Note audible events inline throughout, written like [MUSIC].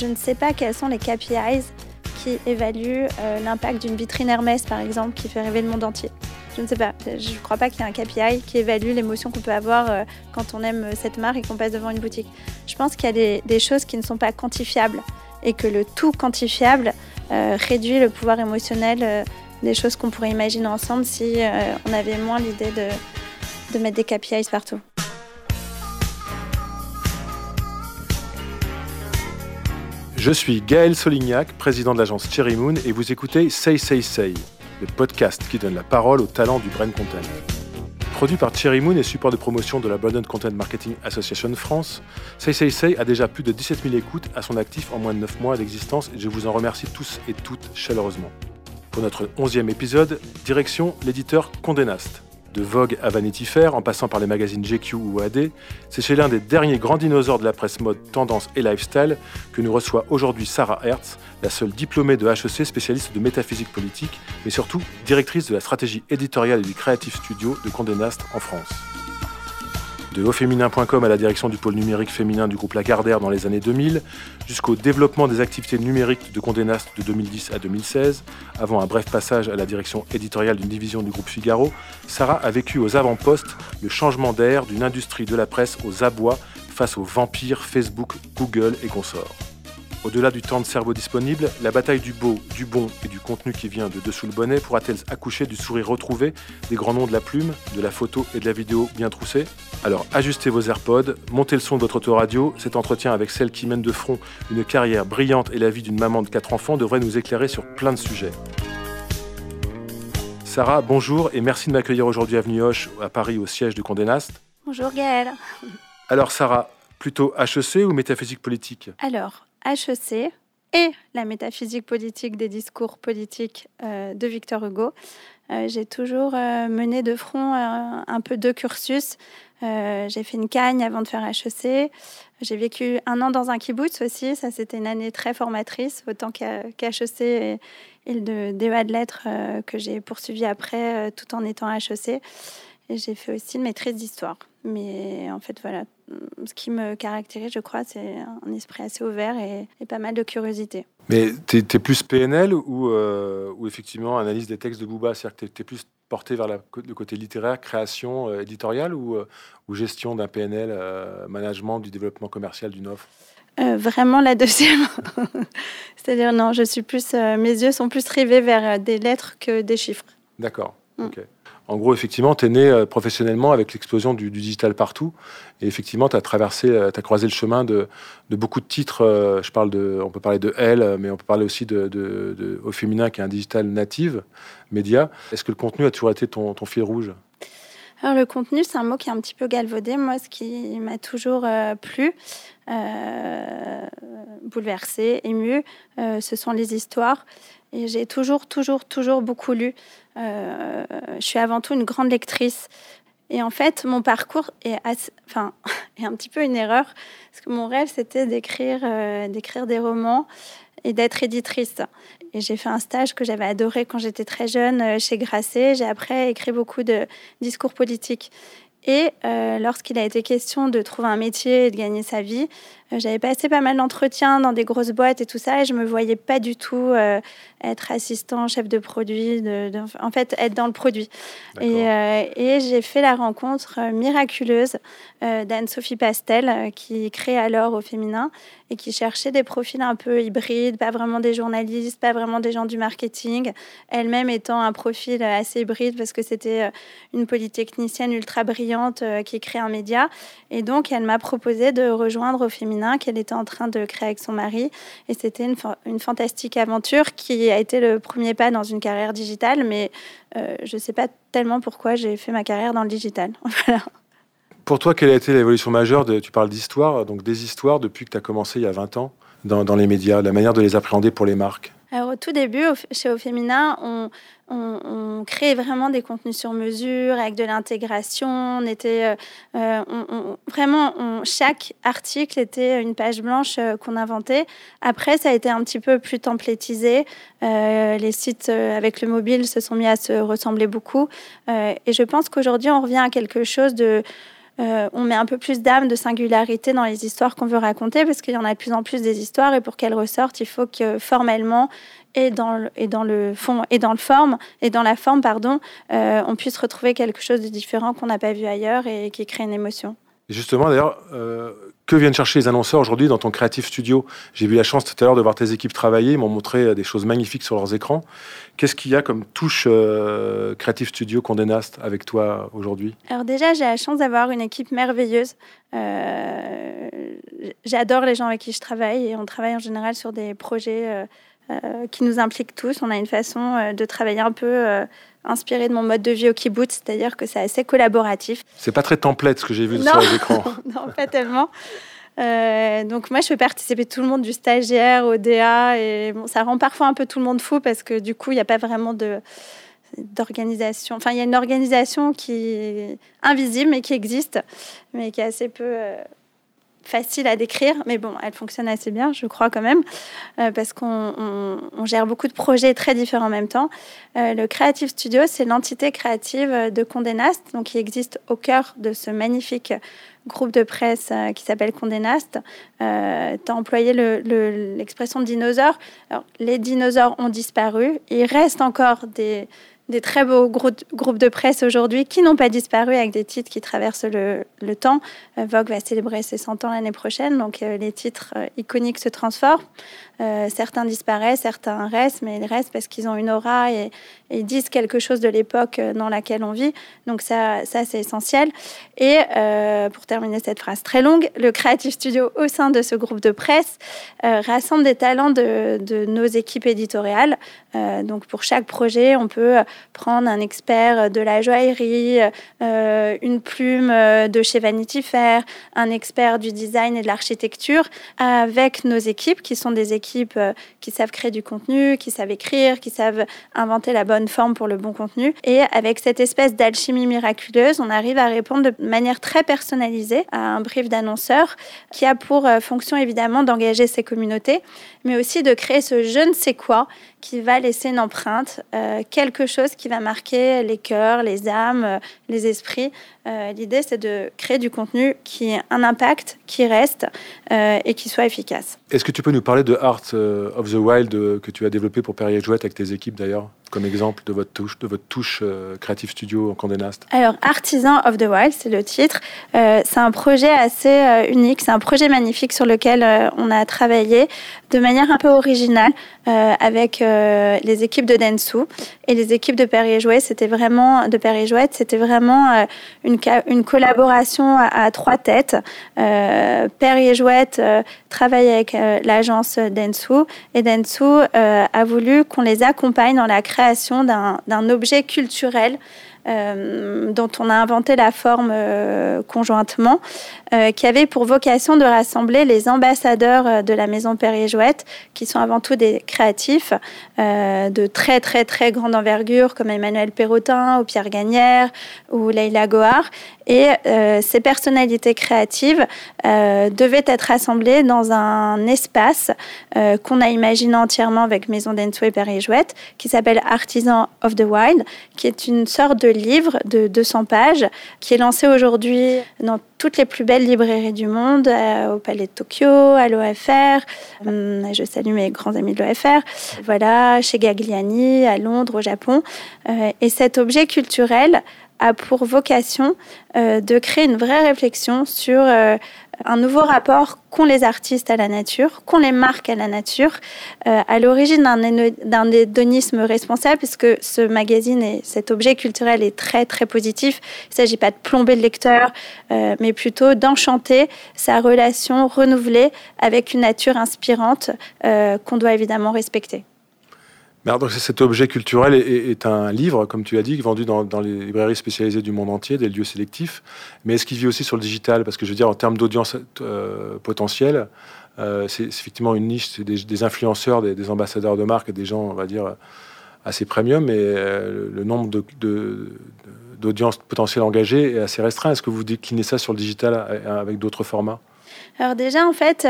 je ne sais pas quels sont les KPIs qui évaluent euh, l'impact d'une vitrine Hermès, par exemple, qui fait rêver le monde entier. Je ne sais pas. Je ne crois pas qu'il y ait un KPI qui évalue l'émotion qu'on peut avoir euh, quand on aime cette marque et qu'on passe devant une boutique. Je pense qu'il y a des, choses qui ne sont pas quantifiables et que le tout quantifiable euh, réduit le pouvoir émotionnel des choses qu'on pourrait imaginer ensemble si on avait moins l'idée de mettre des KPIs partout. Je suis Gaël Solignac, président de l'agence Cherry Moon, et vous écoutez Say Say Say, le podcast qui donne la parole aux talents du brain content. Produit par Cherry Moon et support de promotion de la Branded Content Marketing Association France, Say Say Say a déjà plus de 17 000 écoutes à son actif en moins de 9 mois d'existence et je vous en remercie tous et toutes chaleureusement. Pour notre 11e épisode, direction l'éditeur Condé Nast. De Vogue à Vanity Fair, en passant par les magazines GQ ou AD, c'est chez l'un des derniers grands dinosaures de la presse mode, tendance et lifestyle que nous reçoit aujourd'hui Sarah Hertz, la seule diplômée de HEC spécialiste de métaphysique politique, mais surtout directrice de la stratégie éditoriale et du Creative Studio de Condé Nast en France de auféminin.com à la direction du pôle numérique féminin du groupe Lagardère dans les années 2000, jusqu'au développement des activités numériques de Condé Nast de 2010 à 2016, avant un bref passage à la direction éditoriale d'une division du groupe Figaro, Sarah a vécu aux avant-postes le changement d'air d'une industrie de la presse aux abois face aux vampires Facebook, Google et consorts. Au-delà du temps de cerveau disponible, la bataille du beau, du bon et du contenu qui vient de dessous le bonnet pourra-t-elle accoucher du sourire retrouvé des grands noms de la plume, de la photo et de la vidéo bien troussée Alors ajustez vos AirPods, montez le son de votre autoradio. Cet entretien avec celle qui mène de front une carrière brillante et la vie d'une maman de quatre enfants devrait nous éclairer sur plein de sujets. Sarah, bonjour et merci de m'accueillir aujourd'hui à Hoche, à Paris, au siège de Condé Nast. Bonjour Gaëlle. Alors Sarah, plutôt HEC ou métaphysique politique? Alors, HEC et la métaphysique politique des discours politiques euh, de Victor Hugo. Euh, j'ai toujours euh, mené de front un peu deux cursus. j'ai fait une cagne avant de faire HEC. J'ai vécu un an dans un kibbutz aussi. Ça, c'était une année très formatrice, autant qu'HEC et, le DEA de lettres que j'ai poursuivi après, tout en étant HEC. Et j'ai fait aussi une maîtrise d'histoire. Mais en fait, voilà, ce qui me caractérise, je crois, c'est un esprit assez ouvert et, pas mal de curiosité. Mais tu es, plus PNL ou, euh, ou, effectivement analyse des textes de Booba? C'est-à-dire que tu es, plus porté vers le côté littéraire, création euh, éditoriale ou, euh, ou, gestion d'un PNL, management du développement commercial d'une offre? Vraiment la deuxième. [LAUGHS] C'est-à-dire, non, je suis plus, mes yeux sont plus rivés vers des lettres que des chiffres. D'accord. Mm. ok. En gros, effectivement, tu es né euh, professionnellement avec l'explosion du, digital partout. Et effectivement, tu as traversé, euh, tu croisé le chemin de, beaucoup de titres. Euh, je parle de, on peut parler de Elle, mais on peut parler aussi de, Au Féminin, qui est un digital native, média. Est-ce que le contenu a toujours été ton, fil rouge? Alors le contenu, c'est un mot qui est un petit peu galvaudé. Moi, ce qui m'a toujours plu, bouleversé, ému, ce sont les histoires. Et j'ai toujours, toujours, toujours beaucoup lu. Euh, je suis avant tout une grande lectrice. Et en fait, mon parcours est, [LAUGHS] est un petit peu une erreur, parce que mon rêve, c'était d'écrire euh, d'écrire des romans et d'être éditrice. Et j'ai fait un stage que j'avais adoré quand j'étais très jeune euh, chez Grasset. J'ai après écrit beaucoup de discours politiques. Et lorsqu'il a été question de trouver un métier et de gagner sa vie, j'avais passé pas mal d'entretiens dans des grosses boîtes et tout ça, et je me voyais pas du tout être assistant, chef de produit, de, en fait être dans le produit. Et, euh, et j'ai fait la rencontre euh, miraculeuse euh, d'Anne-Sophie Pastel, qui crée alors au féminin et qui cherchait des profils un peu hybrides, pas vraiment des journalistes, pas vraiment des gens du marketing, elle-même étant un profil assez hybride parce que c'était une polytechnicienne ultra brillante qui crée un média. Et donc elle m'a proposé de rejoindre au féminin qu'elle était en train de créer avec son mari. Et c'était une, fantastique aventure qui a été le premier pas dans une carrière digitale, mais euh, je ne sais pas tellement pourquoi j'ai fait ma carrière dans le digital. [LAUGHS] Pour toi, quelle a été l'évolution majeure de, Tu parles d'histoire, donc des histoires depuis que tu as commencé il y a 20 ans dans les médias, la manière de les appréhender pour les marques? Alors, au tout début, chez Au Féminin, on, on, créait vraiment des contenus sur mesure avec de l'intégration. On était euh, euh, vraiment chaque article était une page blanche euh, qu'on inventait. Après, ça a été un petit peu plus templétisé. les sites avec le mobile se sont mis à se ressembler beaucoup. et je pense qu'aujourd'hui, on revient à quelque chose de on met un peu plus d'âme, de singularité dans les histoires qu'on veut raconter, parce qu'il y en a de plus en plus des histoires, et pour qu'elles ressortent, il faut que formellement, et dans le, fond et dans le forme et dans la forme pardon on puisse retrouver quelque chose de différent qu'on n'a pas vu ailleurs et qui crée une émotion. Justement d'ailleurs que viennent chercher les annonceurs aujourd'hui dans ton Creative Studio J'ai eu la chance tout à l'heure de voir tes équipes travailler, ils m'ont montré euh, des choses magnifiques sur leurs écrans. Qu'est-ce qu'il y a comme touche euh, Creative Studio Condé Nast avec toi aujourd'hui? Alors déjà, j'ai la chance d'avoir une équipe merveilleuse. Euh, j'adore les gens avec qui je travaille et on travaille en général sur des projets qui nous impliquent tous. On a une façon de travailler un peu inspiré de mon mode de vie au kibbutz, c'est-à-dire que c'est assez collaboratif. C'est pas très template ce que j'ai vu sur les écrans. [LAUGHS] non, pas tellement. Euh, donc moi, je fais participer tout le monde du stagiaire au DA et bon, ça rend parfois un peu tout le monde fou parce que du coup, il n'y a pas vraiment de d'organisation. Enfin, il y a une organisation qui est invisible mais qui existe, mais qui est assez peu euh, facile à décrire, mais bon, elle fonctionne assez bien, je crois quand même, euh, parce qu'on gère beaucoup de projets très différents en même temps. Euh, le Creative Studio, c'est l'entité créative de Condé Nast, donc qui existe au cœur de ce magnifique groupe de presse euh, qui s'appelle Condé Nast. tu as employé l'expression le, dinosaure. Alors, les dinosaures ont disparu, il reste encore des des très beaux groupes de presse aujourd'hui qui n'ont pas disparu avec des titres qui traversent le, temps. Euh, Vogue va célébrer ses 100 ans l'année prochaine, donc euh, les titres euh, iconiques se transforment. Certains disparaissent, certains restent, mais ils restent parce qu'ils ont une aura et, ils disent quelque chose de l'époque dans laquelle on vit. Donc ça, ça c'est essentiel. Et pour terminer cette phrase très longue, le Creative Studio au sein de ce groupe de presse rassemble des talents de, de nos équipes éditoriales. donc pour chaque projet, on peut prendre un expert de la joaillerie, euh, une plume euh, de chez Vanity Fair, un expert du design et de l'architecture, avec nos équipes, qui sont des équipes euh, qui savent créer du contenu, qui savent écrire, qui savent inventer la bonne forme pour le bon contenu. Et avec cette espèce d'alchimie miraculeuse, on arrive à répondre de manière très personnalisée à un brief d'annonceur qui a pour fonction évidemment d'engager ses communautés, mais aussi de créer ce je ne sais quoi qui va laisser une empreinte, euh, quelque chose qui va marquer les cœurs, les âmes, euh, les esprits. Euh, l'idée, c'est de créer du contenu qui ait un impact, qui reste et qui soit efficace. Est-ce que tu peux nous parler de Art of the Wild que tu as développé pour Perrier Jouette avec tes équipes d'ailleurs? Comme exemple de votre touche, de votre touche euh, Creative Studio en Condé Alors, Artisan of the Wild, c'est le titre. Euh, c'est un projet assez euh, unique. C'est un projet magnifique sur lequel on a travaillé de manière un peu originale avec les équipes de Densu et les équipes de Perrier Jouet. C'était vraiment de Perrier Jouette. C'était vraiment une, collaboration à, trois têtes. Perrier Jouette travaille avec l'agence Densu et Densu a voulu qu'on les accompagne dans la création d'un objet culturel euh, dont on a inventé la forme euh, conjointement, euh, qui avait pour vocation de rassembler les ambassadeurs de la maison Perrier-Jouette, qui sont avant tout des créatifs de très très très grande envergure, comme Emmanuel Perrotin ou Pierre Gagnère ou Leila Gohar. Et ces personnalités créatives devaient être rassemblées dans un espace qu'on a imaginé entièrement avec Maison d'Ensou et Perrier-Jouette, qui s'appelle Artisan of the Wild, qui est une sorte de livre de 200 pages qui est lancé aujourd'hui dans toutes les plus belles librairies du monde, euh, au Palais de Tokyo, à l'OFR. Je salue mes grands amis de l'OFR. Voilà, chez Gagliani, à Londres, au Japon. Euh, et cet objet culturel a pour vocation euh, de créer une vraie réflexion sur un nouveau rapport qu'ont les artistes à la nature, qu'ont les marques à la nature, euh, à l'origine d'un hédonisme responsable, puisque ce magazine et cet objet culturel est très très positif. Il ne s'agit pas de plomber le lecteur, euh, mais plutôt d'enchanter sa relation renouvelée avec une nature inspirante euh, qu'on doit évidemment respecter. Mais donc cet objet culturel est, un livre, comme tu l'as dit, vendu dans, les librairies spécialisées du monde entier, des lieux sélectifs. Mais est-ce qu'il vit aussi sur le digital? Parce que je veux dire, en termes d'audience euh, potentielle, euh, c'est effectivement une niche, c'est des, influenceurs, des, ambassadeurs de marque, des gens, on va dire, assez premium, mais euh, le nombre d'audience de, potentielles engagées est assez restreint. Est-ce que vous déclinez ça sur le digital avec d'autres formats? Alors déjà, en fait,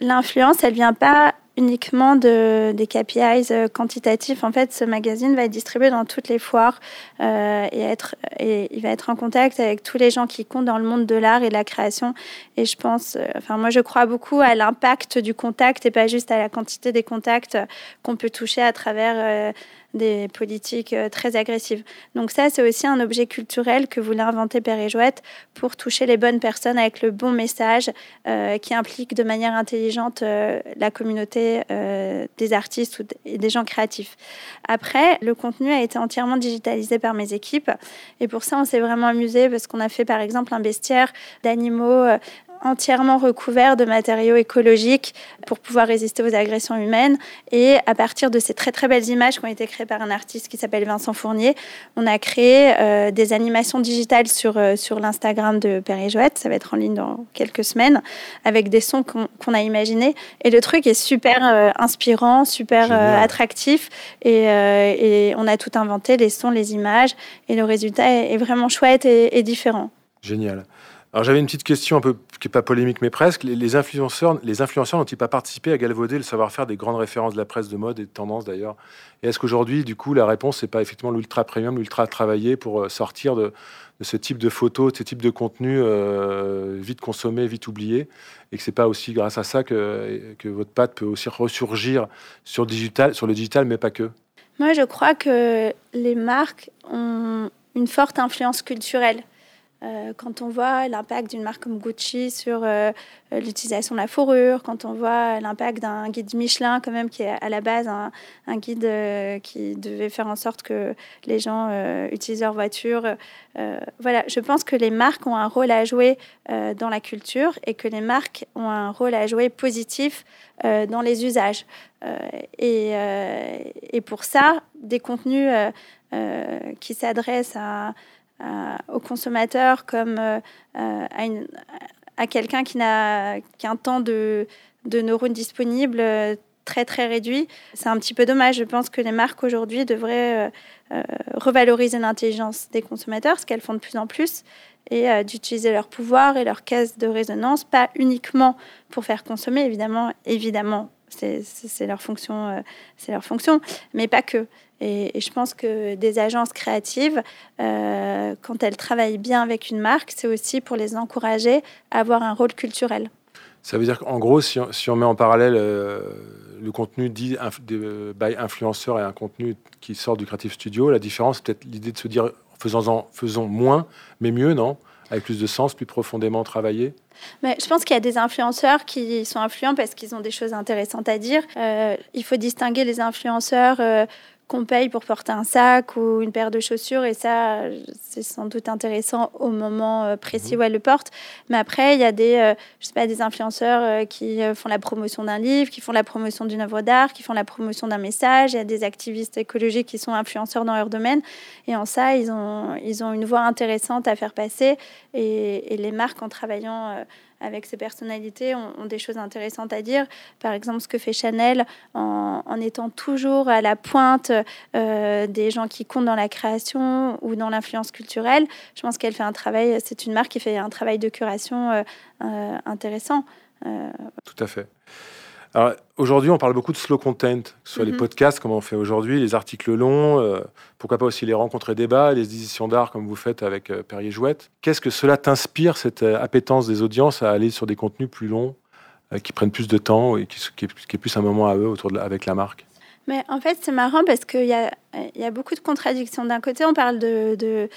l'influence, elle vient pas uniquement de, des KPIs euh, quantitatifs. En fait, ce magazine va être distribué dans toutes les foires euh, et, être, et il va être en contact avec tous les gens qui comptent dans le monde de l'art et de la création. Et je pense, euh, enfin moi je crois beaucoup à l'impact du contact et pas juste à la quantité des contacts qu'on peut toucher à travers des politiques euh, très agressives. Donc ça, c'est aussi un objet culturel que voulait inventer Père et Jouette pour toucher les bonnes personnes avec le bon message euh, qui implique de manière intelligente euh, la communauté des artistes et des gens créatifs. Après, le contenu a été entièrement digitalisé par mes équipes et pour ça, on s'est vraiment amusé parce qu'on a fait par exemple un bestiaire d'animaux entièrement recouvert de matériaux écologiques pour pouvoir résister aux agressions humaines. Et à partir de ces très très belles images qui ont été créées par un artiste qui s'appelle Vincent Fournier, on a créé euh, des animations digitales sur, euh, sur l'Instagram de Père et Jouette. Ça va être en ligne dans quelques semaines avec des sons qu'on a imaginés. Et le truc est super euh, inspirant, super attractif. Et, et, on a tout inventé, les sons, les images. Et le résultat est, vraiment chouette et, et différent. Génial. Alors j'avais une petite question un peu qui n'est pas polémique mais presque. Les, influenceurs, les influenceurs n'ont-ils pas participé à galvauder le savoir-faire des grandes références de la presse de mode et de tendance d'ailleurs? Et est-ce qu'aujourd'hui, du coup, la réponse n'est pas effectivement l'ultra premium, l'ultra travaillé pour euh, sortir de, ce type de photos, de ce type de contenu euh, vite consommé, vite oublié, et que c'est pas aussi grâce à ça que, votre patte peut aussi ressurgir sur le digital, mais pas que? Moi, je crois que les marques ont une forte influence culturelle. Euh, quand on voit l'impact d'une marque comme Gucci sur euh, l'utilisation de la fourrure, quand on voit l'impact d'un guide Michelin, quand même, qui est à la base un, guide euh, qui devait faire en sorte que les gens utilisent leur voiture. voilà, je pense que les marques ont un rôle à jouer dans la culture et que les marques ont un rôle à jouer positif dans les usages. Et, pour ça, des contenus qui s'adressent à euh, au consommateur comme euh, euh, à, quelqu'un qui n'a qu'un temps de, de neurones disponibles très très réduit. C'est un petit peu dommage. Je pense que les marques aujourd'hui devraient revaloriser l'intelligence des consommateurs, ce qu'elles font de plus en plus, et d'utiliser leur pouvoir et leur caisse de résonance, pas uniquement pour faire consommer, évidemment, évidemment, c'est leur fonction, c'est leur fonction, mais pas que. Et, je pense que des agences créatives, euh, quand elles travaillent bien avec une marque, c'est aussi pour les encourager à avoir un rôle culturel. Ça veut dire qu'en gros, si on, met en parallèle euh, le contenu dit by influenceur et un contenu qui sort du Creative Studio, la différence, peut-être l'idée de se dire faisons, faisons moins, mais mieux, non? Avec plus de sens, plus profondément travaillé mais je pense qu'il y a des influenceurs qui sont influents parce qu'ils ont des choses intéressantes à dire. Euh, il faut distinguer les influenceurs qu'on paye pour porter un sac ou une paire de chaussures. Et ça, c'est sans doute intéressant au moment euh, précis mhm. où elle le porte. Mais après, il y a des, euh, je sais pas, des influenceurs euh, qui font la promotion d'un livre, qui font la promotion d'une œuvre d'art, qui font la promotion d'un message. Il y a des activistes écologiques qui sont influenceurs dans leur domaine. Et en ça, ils ont, ils ont une voix intéressante à faire passer. Et, et les marques, en travaillant avec ces personnalités ont, des choses intéressantes à dire. Par exemple, ce que fait Chanel en, étant toujours à la pointe euh, des gens qui comptent dans la création ou dans l'influence culturelle. Je pense qu'elle fait un travail, c'est une marque qui fait un travail de curation euh, euh, intéressant. Tout à fait. Alors, aujourd'hui, on parle beaucoup de slow content, que ce soit les mhm. podcasts, comme on fait aujourd'hui, les articles longs, euh, pourquoi pas aussi les rencontres et débats, les éditions d'art, comme vous faites avec euh, Perrier Jouette. Qu'est-ce que cela t'inspire, cette euh, appétence des audiences à aller sur des contenus plus longs, qui prennent plus de temps et qui, qui, est, plus un moment à eux autour de, avec la marque? Mais en fait, c'est marrant parce qu'il y a, y a beaucoup de contradictions. D'un côté, on parle de, de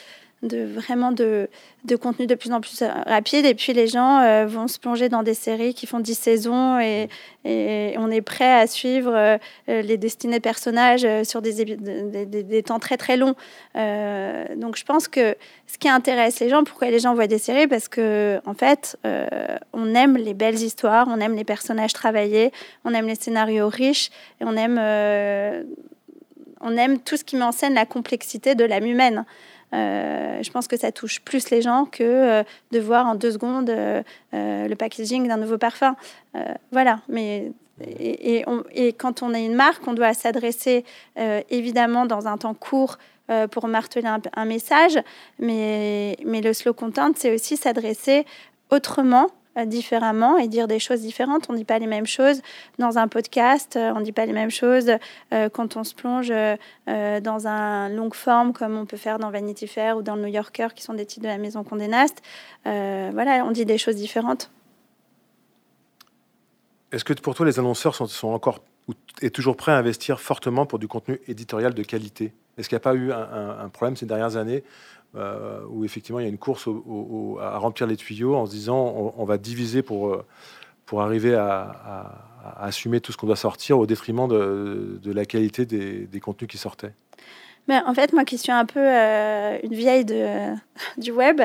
de vraiment de, de contenu de plus en plus rapide. Et puis les gens euh, vont se plonger dans des séries qui font 10 saisons et, et on est prêt à suivre euh, les destinés personnages euh, sur des, des, des, temps très très longs. donc je pense que ce qui intéresse les gens, pourquoi les gens voient des séries Parce que en fait, on aime les belles histoires, on aime les personnages travaillés, on aime les scénarios riches et on aime, on aime tout ce qui met en scène la complexité de l'âme humaine. Euh, je pense que ça touche plus les gens que euh, de voir en deux secondes euh, le packaging d'un nouveau parfum. voilà, mais et, quand on est une marque, on doit s'adresser évidemment dans un temps court pour marteler un, message, mais, mais le slow content, c'est aussi s'adresser autrement différemment et dire des choses différentes. On ne dit pas les mêmes choses dans un podcast, on ne dit pas les mêmes choses quand on se plonge dans un long forme comme on peut faire dans Vanity Fair ou dans le New Yorker, qui sont des titres de la maison Condé Nast. voilà, on dit des choses différentes. Est-ce que pour toi, les annonceurs sont, sont encore et toujours prêts à investir fortement pour du contenu éditorial de qualité? Est-ce qu'il n'y a pas eu un, problème ces dernières années euh, où effectivement il y a une course à remplir les tuyaux en se disant on, va diviser pour, euh, pour arriver à, assumer tout ce qu'on doit sortir au détriment de, la qualité des contenus qui sortaient. Mais en fait, moi qui suis un peu euh, une vieille [LAUGHS] du web,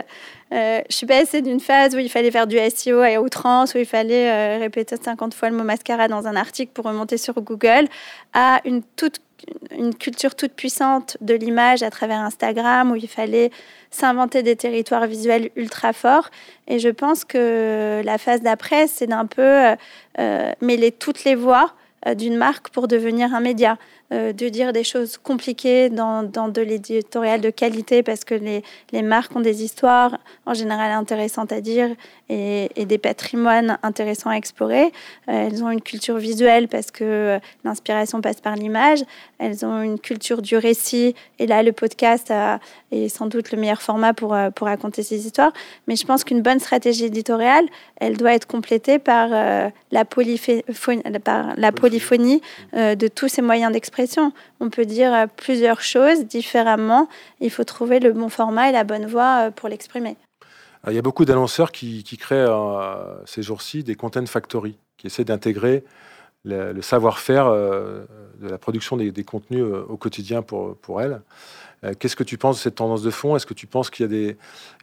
je suis passée d'une phase où il fallait faire du SEO à outrance, où il fallait répéter 50 fois le mot mascara dans un article pour remonter sur Google, à une, toute, une culture toute puissante de l'image à travers Instagram, où il fallait s'inventer des territoires visuels ultra forts. Et je pense que la phase d'après, c'est d'un peu mêler toutes les voix d'une marque pour devenir un média. Euh, de dire des choses compliquées dans, dans de l'éditorial de qualité parce que les, les, marques ont des histoires en général intéressantes à dire et, et des patrimoines intéressants à explorer. Euh, elles ont une culture visuelle parce que l'inspiration passe par l'image. Elles ont une culture du récit et là le podcast est sans doute le meilleur format pour, euh, pour raconter ces histoires. Mais je pense qu'une bonne stratégie éditoriale, elle doit être complétée par, la, polyphonie, par la polyphonie de tous ces moyens d'expression on peut dire euh, plusieurs choses différemment. Il faut trouver le bon format et la bonne voie euh, pour l'exprimer. Il y a beaucoup d'annonceurs qui, créent euh, ces jours-ci des content factory, qui essaient d'intégrer le, savoir-faire de la production des, contenus au quotidien pour, pour elles. Euh, qu'est-ce que tu penses de cette tendance de fond? Est-ce que tu penses qu'il y a des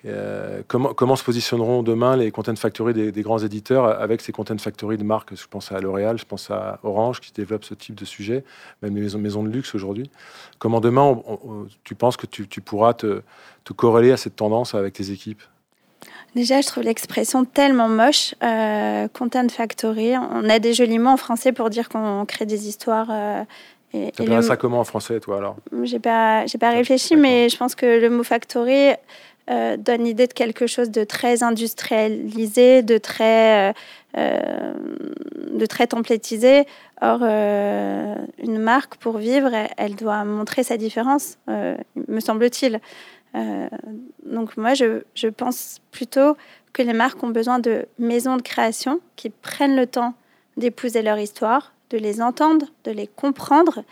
euh, comment, se positionneront demain les content factory des, grands éditeurs avec ces content factory de marques? Je pense à L'Oréal, je pense à Orange qui développe ce type de sujet, même les maisons, de luxe aujourd'hui. Comment demain tu penses que tu, pourras te, te, corréler à cette tendance avec tes équipes? Déjà, je trouve l'expression tellement moche, euh, content factory. On a des jolis mots en français pour dire qu'on crée des histoires et, et ça comment en français, toi, alors J'ai pas, j'ai pas réfléchi, mais je pense que le mot factory euh, donne l'idée de quelque chose de très industrialisé, de très, euh, euh de très templétisé. Or, euh, une marque, pour vivre, elle, doit montrer sa différence, me semble-t-il. donc, moi, je, je pense plutôt que les marques ont besoin de maisons de création qui prennent le temps d'épouser leur histoire, de les entendre, de les comprendre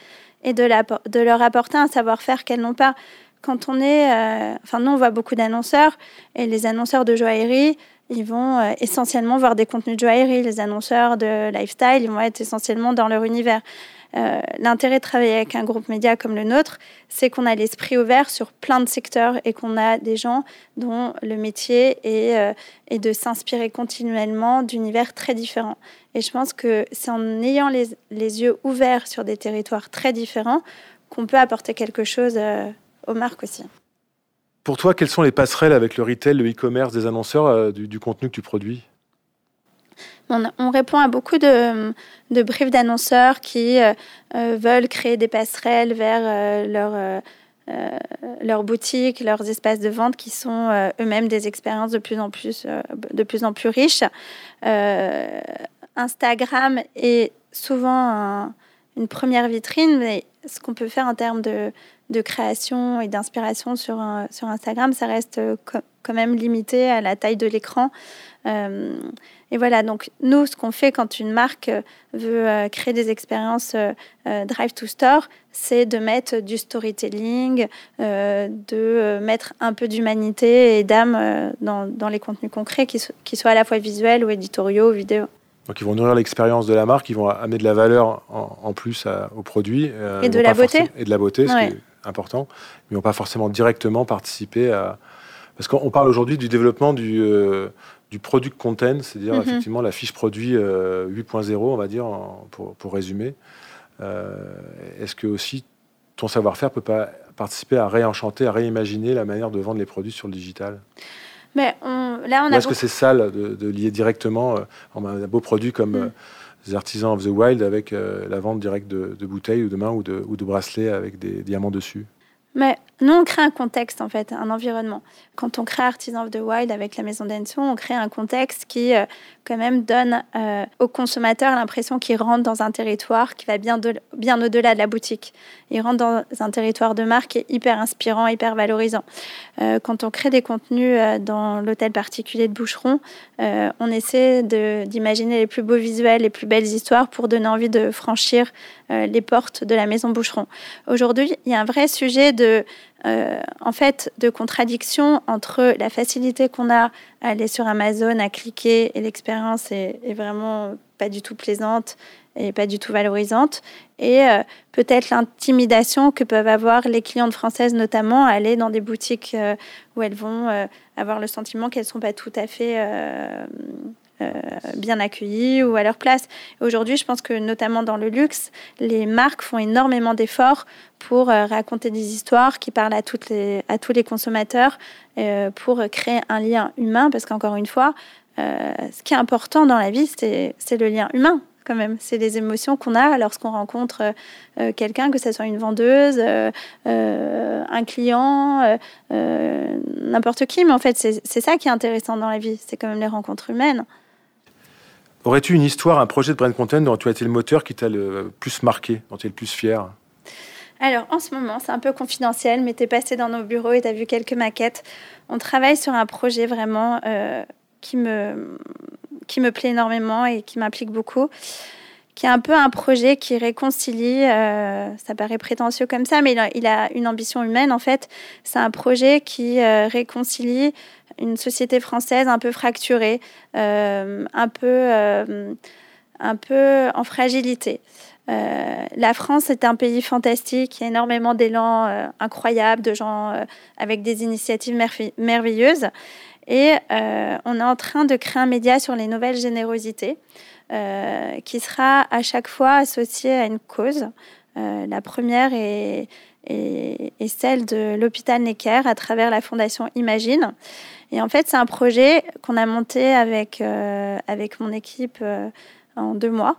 et de, leur apporter un savoir-faire qu'elles n'ont pas. Quand on est, euh, enfin nous on voit beaucoup d'annonceurs et les annonceurs de joaillerie, ils vont euh, essentiellement voir des contenus de joaillerie. Les annonceurs de lifestyle, ils vont être essentiellement dans leur univers. Euh, l'intérêt de travailler avec un groupe média comme le nôtre, c'est qu'on a l'esprit ouvert sur plein de secteurs et qu'on a des gens dont le métier est, euh, de s'inspirer continuellement d'univers très différents. Et je pense que c'est en ayant les, yeux ouverts sur des territoires très différents qu'on peut apporter quelque chose aux marques aussi. Pour toi, quelles sont les passerelles avec le retail, le e-commerce des annonceurs euh, du, contenu que tu produis? On, répond à beaucoup de, briefs d'annonceurs qui euh, euh, veulent créer des passerelles vers leur, leurs boutiques, leurs espaces de vente qui sont eux-mêmes des expériences de plus en plus, de plus, en plus riches. Instagram est souvent une première vitrine, mais ce qu'on peut faire en termes de, de création et d'inspiration sur, sur Instagram, ça reste quand même limité à la taille de l'écran. Euh, et voilà, donc nous, ce qu'on fait quand une marque veut euh, créer des expériences euh, Drive to Store, c'est de mettre du storytelling, de mettre un peu d'humanité et d'âme dans, dans, les contenus concrets, qui, qui soient à la fois visuels ou éditoriaux ou vidéo. Donc ils vont nourrir l'expérience de la marque, ils vont amener de la valeur en, plus au produit. et de la beauté. Et de la beauté, ce qui est important. Ils ne vont pas forcément directement participer à... Parce qu'on parle aujourd'hui du développement du, euh, du product content, c'est-à-dire mhm. effectivement la fiche produit 8.0, euh, on va dire, pour, pour, résumer. Euh, est-ce que aussi ton savoir-faire peut pas participer à réenchanter, à réimaginer la manière de vendre les produits sur le digital? Mais là, on Ou est-ce que c'est sale de, lier directement un beau produit comme mm. Les Artisans of the Wild avec la vente directe de, bouteilles ou de mains ou de, bracelets avec des diamants dessus Mais nous, on crée un contexte, en fait, un environnement. Quand on crée Artisan of the Wild avec la maison d'Enso, on crée un contexte qui, euh, quand même, donne euh, au consommateur l'impression qu'il rentre dans un territoire qui va bien, au-delà de la boutique. Il rentre dans un territoire de marque hyper inspirant, hyper valorisant. Euh, quand on crée des contenus dans l'hôtel particulier de Boucheron, on essaie d'imaginer les plus beaux visuels, les plus belles histoires pour donner envie de franchir les portes de la maison Boucheron. Aujourd'hui, il y a un vrai sujet de euh, en fait, de contradiction entre la facilité qu'on a à aller sur Amazon, à cliquer, et l'expérience est, vraiment pas du tout plaisante et pas du tout valorisante, et euh, peut-être l'intimidation que peuvent avoir les clientes françaises, notamment, à aller dans des boutiques euh, où elles vont avoir le sentiment qu'elles ne sont pas tout à fait euh, bien accueillis ou à leur place. Aujourd'hui, je pense que notamment dans le luxe, les marques font énormément d'efforts pour euh, raconter des histoires qui parlent à, toutes les, à tous les consommateurs, euh, pour créer un lien humain, parce qu'encore une fois, ce qui est important dans la vie, c'est le lien humain quand même. C'est les émotions qu'on a lorsqu'on rencontre quelqu'un, que ce soit une vendeuse, un client, n'importe qui. Mais en fait, c'est ça qui est intéressant dans la vie. C'est quand même les rencontres humaines. Aurais-tu une histoire, un projet de brand content dont tu as été le moteur qui t'a le plus marqué, dont tu es le plus fier? Alors, en ce moment, c'est un peu confidentiel, mais tu es passé dans nos bureaux et tu as vu quelques maquettes. On travaille sur un projet vraiment euh, qui, me, qui me plaît énormément et qui m'implique beaucoup, qui est un peu un projet qui réconcilie, euh, ça paraît prétentieux comme ça, mais il a, une ambition humaine en fait. C'est un projet qui euh, réconcilie une société française un peu fracturée, euh, un, peu, euh, un peu en fragilité. Euh, la France est un pays fantastique, énormément d'élan incroyables, de gens avec des initiatives merveilleuses. Et on est en train de créer un média sur les nouvelles générosités qui sera à chaque fois associé à une cause. la première est celle de l'hôpital Necker à travers la fondation Imagine. Et en fait, c'est un projet qu'on a monté avec, euh, avec mon équipe euh, en deux mois.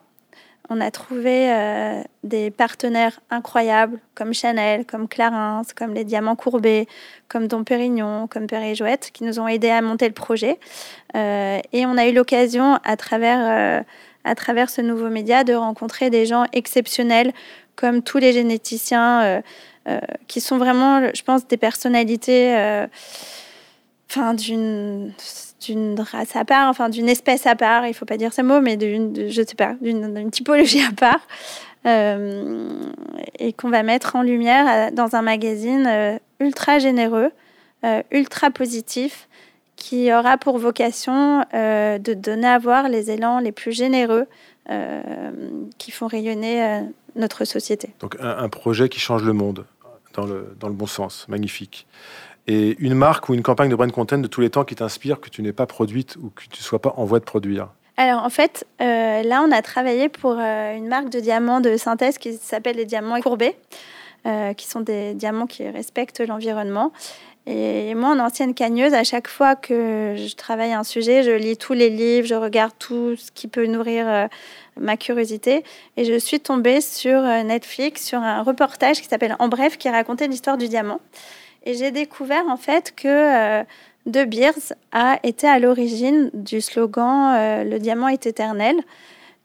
On a trouvé euh, des partenaires incroyables comme Chanel, comme Clarins, comme les Diamants Courbés, comme Dom Pérignon, comme et Jouette, qui nous ont aidés à monter le projet. et on a eu l'occasion, à travers, à travers ce nouveau média, de rencontrer des gens exceptionnels, comme tous les généticiens, qui sont vraiment, je pense, des personnalités enfin d'une d'une race à part, enfin d'une espèce à part, il faut pas dire ce mot, mais d'une, je sais pas, d'une typologie à part, euh, et qu'on va mettre en lumière euh, dans un magazine euh, ultra généreux, ultra positif, qui aura pour vocation de donner à voir les élans les plus généreux qui font rayonner notre société. Donc un, un, projet qui change le monde dans le, dans le bon sens, magnifique et une marque ou une campagne de brand content de tous les temps qui t'inspire, que tu n'aies pas produite ou que tu ne sois pas en voie de produire alors en fait, euh, là on a travaillé pour euh, une marque de diamants de synthèse qui s'appelle les diamants courbés, euh, qui sont des diamants qui respectent l'environnement. Et moi, en ancienne cagneuse, à chaque fois que je travaille un sujet, je lis tous les livres, je regarde tout ce qui peut nourrir ma curiosité. Et je suis tombée sur Netflix, sur un reportage qui s'appelle En bref, qui racontait l'histoire du diamant. Et j'ai découvert en fait que euh, De Beers a été à l'origine du slogan euh, Le diamant est éternel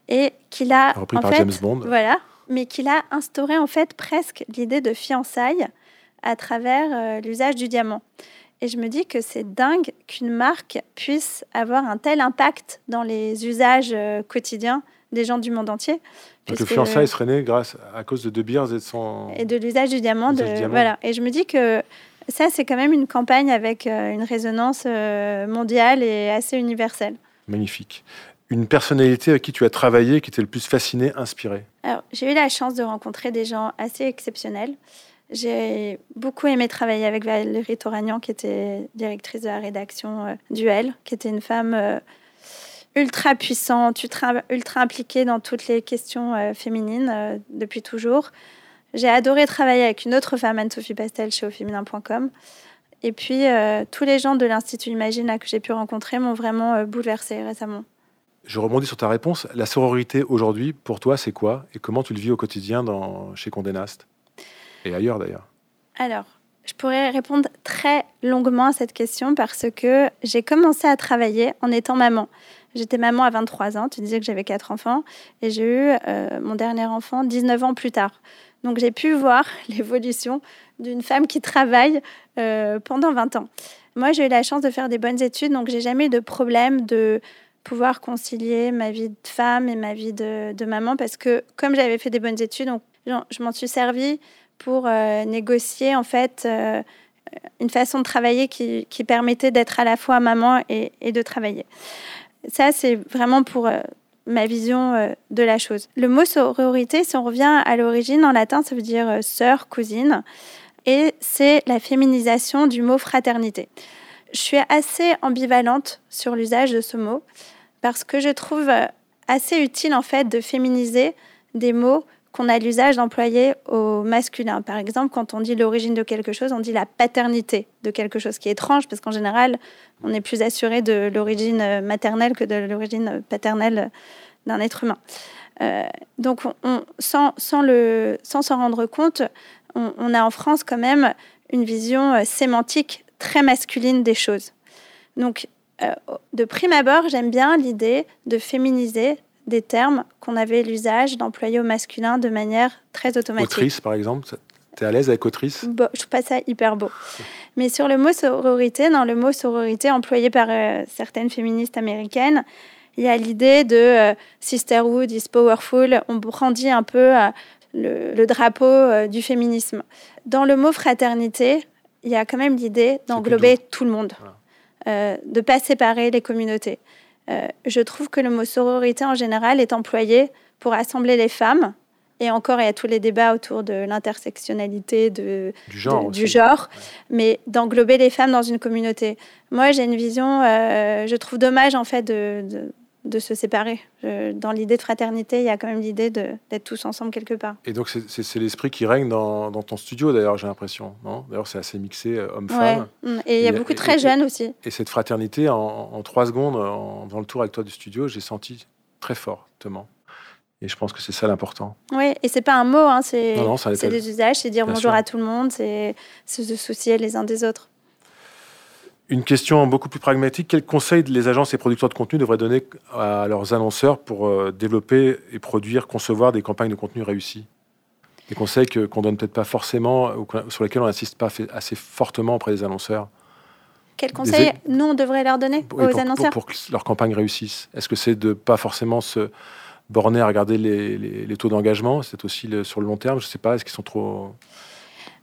et qu'il a repris par James Bond. Voilà, mais qu'il a instauré en fait presque l'idée de fiançailles à travers euh, l'usage du diamant. Et je me dis que c'est dingue qu'une marque puisse avoir un tel impact dans les usages quotidiens des gens du monde entier. Donc le fiançailles serait né grâce à cause de De Beers et de son et de l'usage du diamant, de... voilà. Et je me dis que ça, c'est quand même une campagne avec euh, une résonance euh, mondiale et assez universelle. Magnifique. Une personnalité à qui tu as travaillé, qui t'est le plus fasciné, inspiré Alors, j'ai eu la chance de rencontrer des gens assez exceptionnels. J'ai beaucoup aimé travailler avec Valérie Toragnan, qui était directrice de la rédaction euh, Duel, qui était une femme ultra puissante, ultra, ultra, impliquée dans toutes les questions féminines depuis toujours. J'ai adoré travailler avec une autre femme, Anne-Sophie Pastel, chez auféminin.com. Et puis, euh, tous les gens de l'Institut Imagine que j'ai pu rencontrer m'ont vraiment euh, bouleversée récemment. Je rebondis sur ta réponse. La sororité aujourd'hui, pour toi, c'est quoi? Et comment tu le vis au quotidien dans, chez Condé Nast? Et ailleurs d'ailleurs? Alors, Je pourrais répondre très longuement à cette question parce que j'ai commencé à travailler en étant maman. J'étais maman à 23 ans, tu disais que j'avais quatre enfants, et j'ai eu euh, mon dernier enfant 19 ans plus tard. Donc j'ai pu voir [LAUGHS] l'évolution d'une femme qui travaille euh, pendant 20 ans. Moi, j'ai eu la chance de faire des bonnes études, donc j'ai jamais eu de problème de pouvoir concilier ma vie de femme et ma vie de, maman, parce que comme j'avais fait des bonnes études, donc, je m'en suis servie pour euh, négocier en fait une façon de travailler qui, permettait d'être à la fois maman et, et de travailler. Ça, c'est vraiment pour euh, ma vision euh, de la chose. Le mot sororité, si on revient à l'origine, en latin, ça veut dire euh, sœur, cousine. Et c'est la féminisation du mot fraternité. Je suis assez ambivalente sur l'usage de ce mot parce que je trouve assez utile en fait de féminiser des mots qu'on a l'usage d'employer au masculin. Par exemple, quand on dit l'origine de quelque chose, on dit la paternité de quelque chose, qui est étrange parce qu'en général, on est plus assuré de l'origine maternelle que de l'origine paternelle d'un être humain. Euh, donc, on, sans s'en sans rendre compte, on, a en France quand même une vision euh, sémantique très masculine des choses. Donc, euh, de prime abord, j'aime bien l'idée de féminiser des termes qu'on avait l'usage d'employer au masculin de manière très automatique. Autrice, par exemple tu es à l'aise avec autrice? Je trouve pas ça hyper beau. Mais sur le mot sororité, dans le mot sororité employé par euh, certaines féministes américaines, il y a l'idée de euh, sisterhood is powerful. On brandit un peu euh, le, drapeau du féminisme. Dans le mot fraternité, il y a quand même l'idée d'englober tout le monde, de ne pas séparer les communautés. Euh, je trouve que le mot sororité en général est employé pour assembler les femmes. Et encore, il y a tous les débats autour de l'intersectionnalité, de, du genre, mais d'englober les femmes dans une communauté. Moi, j'ai une vision, euh, je trouve dommage en fait de de se séparer. dans l'idée de fraternité, il y a quand même l'idée d'être tous ensemble quelque part. Et donc c'est l'esprit qui règne dans, ton studio d'ailleurs, j'ai l'impression. D'ailleurs c'est assez mixé euh, homme-femme. Mm. Et il y a beaucoup de très jeunes aussi. Et cette fraternité, en, trois secondes, en faisant le tour avec toi du studio, j'ai senti très fortement. Et je pense que c'est ça l'important. Oui, et c'est pas un mot, hein, c'est des usages, c'est dire bonjour à tout le monde, c'est se soucier les uns des autres. Une question beaucoup plus pragmatique, quels conseils les agences et producteurs de contenu devraient donner à leurs annonceurs pour euh, développer et produire, concevoir des campagnes de contenu réussies? Des conseils qu'on ne donne peut-être pas forcément ou sur lesquels on n'insiste pas assez fortement auprès des annonceurs? Quels conseils nous, on devrait leur donner aux annonceurs? pour, que leur campagne réussisse Est-ce que c'est de ne pas forcément se borner à regarder les, taux d'engagement? C'est aussi sur le long terme Je ne sais pas, est-ce qu'ils sont trop...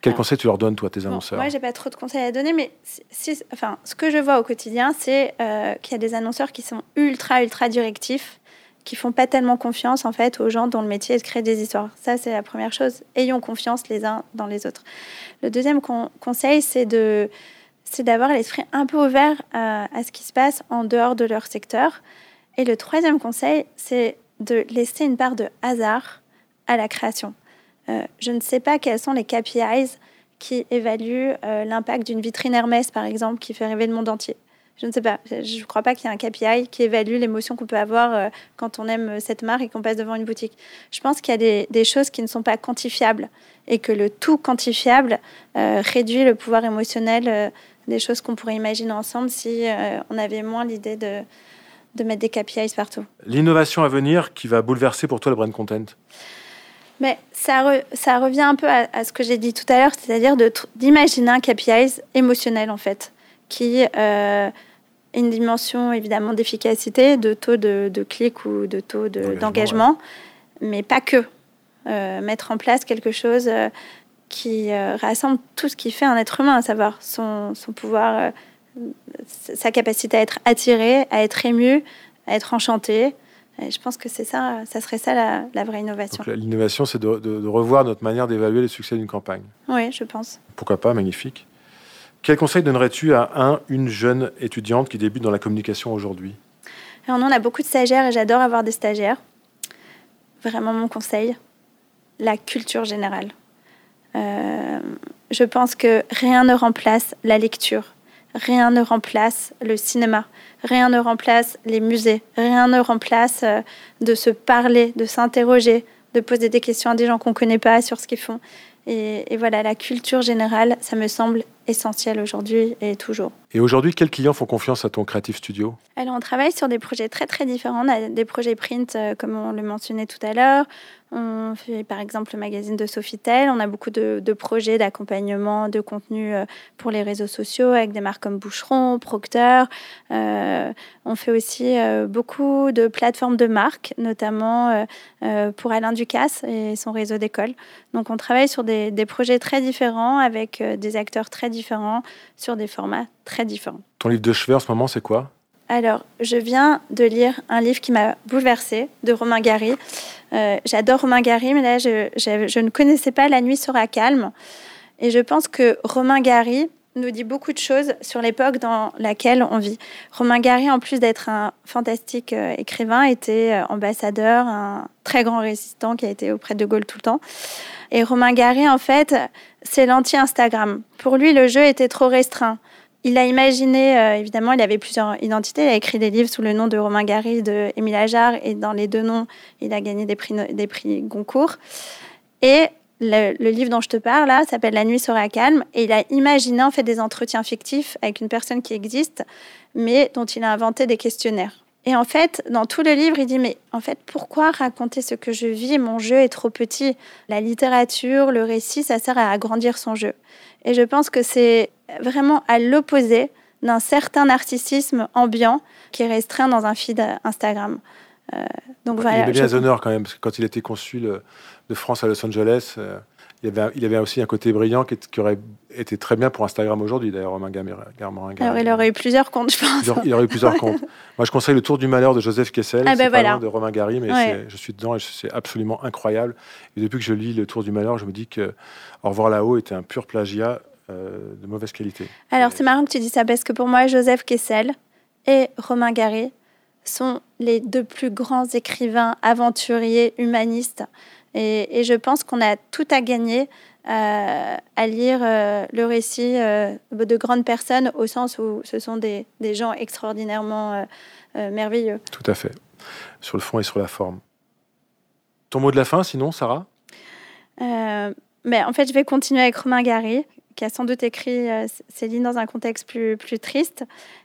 Quel conseil tu leur donnes, toi, tes annonceurs Moi, j'ai pas trop de conseils à donner, mais si, enfin, ce que je vois au quotidien, c'est euh, qu'il y a des annonceurs qui sont ultra, ultra directifs, qui font pas tellement confiance en fait aux gens dont le métier est de créer des histoires. Ça, c'est la première chose. Ayons confiance les uns dans les autres. Le deuxième conseil, c'est de c'est d'avoir l'esprit un peu ouvert à, à ce qui se passe en dehors de leur secteur. Et le troisième conseil, c'est de laisser une part de hasard à la création. Euh, je ne sais pas quels sont les KPIs qui évaluent euh, l'impact d'une vitrine Hermès, par exemple, qui fait rêver le monde entier. Je ne sais pas. Je ne crois pas qu'il y ait un KPI qui évalue l'émotion qu'on peut avoir euh, quand on aime cette marque et qu'on passe devant une boutique. Je pense qu'il y a des, choses qui ne sont pas quantifiables et que le tout quantifiable réduit le pouvoir émotionnel des choses qu'on pourrait imaginer ensemble si on avait moins l'idée de, de mettre des KPIs partout. L'innovation à venir qui va bouleverser pour toi le brand content? Mais ça, ça revient un peu à, ce que j'ai dit tout à l'heure, c'est-à-dire d'imaginer un KPI émotionnel, en fait, qui euh, une dimension évidemment d'efficacité, de taux de, de clic ou de taux d'engagement, mais pas que. Euh, mettre en place quelque chose euh, qui euh, rassemble tout ce qui fait un être humain, à savoir son, son pouvoir, sa capacité à être attiré, à être ému, à être enchanté, je pense que c'est ça, ça serait ça la, vraie innovation. L'innovation, c'est de, revoir notre manière d'évaluer le succès d'une campagne. Oui, je pense. Pourquoi pas, magnifique. Quel conseil donnerais-tu à un, une jeune étudiante qui débute dans la communication aujourd'hui? Alors, nous, on a beaucoup de stagiaires et j'adore avoir des stagiaires. Vraiment, mon conseil, la culture générale. Euh, je pense que rien ne remplace la lecture, rien ne remplace le cinéma, rien ne remplace les musées, rien ne remplace euh, de se parler, de s'interroger, de poser des questions à des gens qu'on ne connaît pas sur ce qu'ils font. Et, voilà, la culture générale, ça me semble essentiel aujourd'hui et toujours. Et aujourd'hui, quels clients font confiance à ton Creative Studio? Alors, on travaille sur des projets très très différents. On a des projets print, euh, comme on le mentionnait tout à l'heure. On fait par exemple le magazine de Sofitel. On a beaucoup de, projets d'accompagnement de contenu euh, pour les réseaux sociaux avec des marques comme Boucheron, Procter. Euh, on fait aussi beaucoup de plateformes de marques, notamment pour Alain Ducasse et son réseau d'écoles. Donc on travaille sur des, des projets très différents avec des acteurs très différents sur des formats très différents. Ton livre de chevet en ce moment, c'est quoi? Alors, je viens de lire un livre qui m'a bouleversée, de Romain Gary. Euh, j'adore Romain Gary, mais là, je, ne connaissais pas La nuit sera calme. Et je pense que Romain Gary nous dit beaucoup de choses sur l'époque dans laquelle on vit. Romain Gary, en plus d'être un fantastique euh, écrivain, était euh, ambassadeur, un très grand résistant qui a été auprès de Gaulle tout le temps. Et Romain Gary, en fait, c'est l'anti-Instagram. Pour lui, le jeu était trop restreint. Il a imaginé, euh, évidemment, il avait plusieurs identités. Il a écrit des livres sous le nom de Romain Gary, de Émile Ajar, et dans les deux noms, il a gagné des prix, des prix Goncourt. Et le, livre dont je te parle, là, s'appelle La nuit sera calme, et il a imaginé, en fait, des entretiens fictifs avec une personne qui existe, mais dont il a inventé des questionnaires. Et en fait, dans tout le livre, il dit, mais en fait, pourquoi raconter ce que je vis? Mon jeu est trop petit. La littérature, le récit, ça sert à agrandir son jeu. Et je pense que c'est vraiment à l'opposé d'un certain narcissisme ambiant qui est restreint dans un feed Instagram. Euh, donc voilà, il avait bien les honneurs quand même, parce que quand il était consul de France à Los Angeles, euh, il avait, il avait aussi un côté brillant qui, aurait été très bien pour Instagram aujourd'hui, d'ailleurs, Romain Garmorin. Alors, il aurait eu plusieurs comptes, je pense. Il aurait eu plusieurs [LAUGHS] comptes. Moi, je conseille Le Tour du Malheur de Joseph Kessel. Ah voilà. de Romain Gary, mais je suis dedans et c'est absolument incroyable. Et depuis que je lis Le Tour du Malheur, je me dis que Au revoir là-haut était un pur plagiat euh, de mauvaise qualité. Alors, c'est marrant que tu dis ça parce que pour moi, Joseph Kessel et Romain Gary sont les deux plus grands écrivains, aventuriers, humanistes. Et, je pense qu'on a tout à gagner euh, à lire euh, le récit de grandes personnes au sens où ce sont des, des gens extraordinairement merveilleux. Tout à fait, sur le fond et sur la forme. Ton mot de la fin, sinon, Sarah? Mais en fait, je vais continuer avec Romain Gary, qui a sans doute écrit euh, Céline dans un contexte plus, plus triste.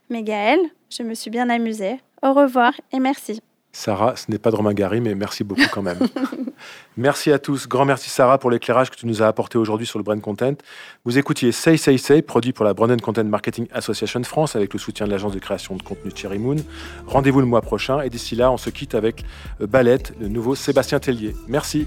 Mais Gaëlle, je me suis bien amusée. Au revoir et merci. Sarah, ce n'est pas de Romain Gary, mais merci beaucoup quand même. [LAUGHS] merci à tous. Grand merci Sarah pour l'éclairage que tu nous as apporté aujourd'hui sur le brand content. Vous écoutiez Say Say Say, produit pour la Brand Content Marketing Association France avec le soutien de l'agence de création de contenu Cherry Moon. Rendez-vous le mois prochain et d'ici là, on se quitte avec euh, Ballette, le nouveau Sébastien Tellier. Merci.